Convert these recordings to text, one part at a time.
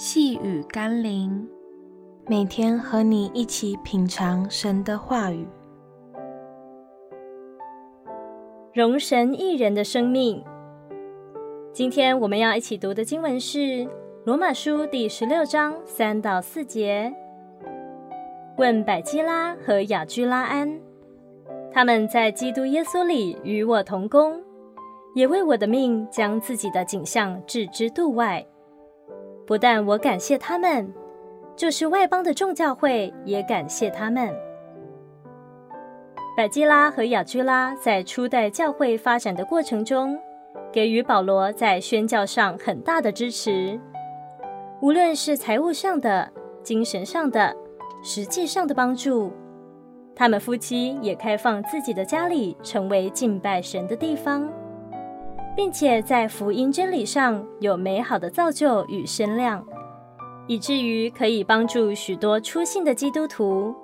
细雨甘霖，每天和你一起品尝神的话语，容神一人的生命。今天我们要一起读的经文是《罗马书》第十六章三到四节。问百基拉和雅居拉安，他们在基督耶稣里与我同工，也为我的命将自己的景象置之度外。不但我感谢他们，就是外邦的众教会也感谢他们。百基拉和亚居拉在初代教会发展的过程中，给予保罗在宣教上很大的支持，无论是财务上的、精神上的、实际上的帮助。他们夫妻也开放自己的家里，成为敬拜神的地方。并且在福音真理上有美好的造就与身量，以至于可以帮助许多初信的基督徒。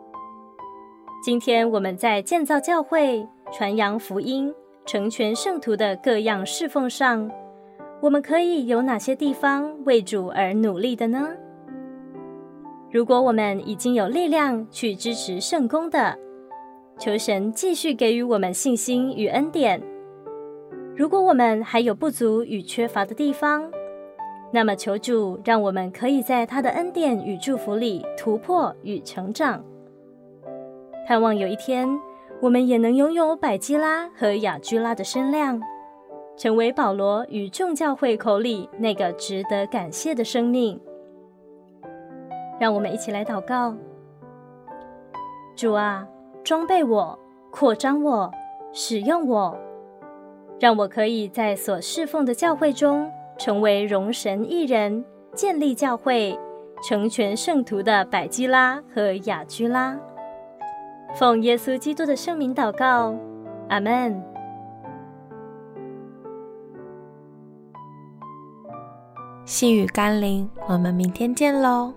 今天我们在建造教会、传扬福音、成全圣徒的各样侍奉上，我们可以有哪些地方为主而努力的呢？如果我们已经有力量去支持圣工的，求神继续给予我们信心与恩典。如果我们还有不足与缺乏的地方，那么求主让我们可以在他的恩典与祝福里突破与成长。盼望有一天，我们也能拥有百基拉和亚居拉的身量，成为保罗与众教会口里那个值得感谢的生命。让我们一起来祷告：主啊，装备我，扩张我，使用我。让我可以在所侍奉的教会中，成为荣神一人、建立教会、成全圣徒的百基拉和亚居拉。奉耶稣基督的圣名祷告，阿门。细雨甘霖，我们明天见喽。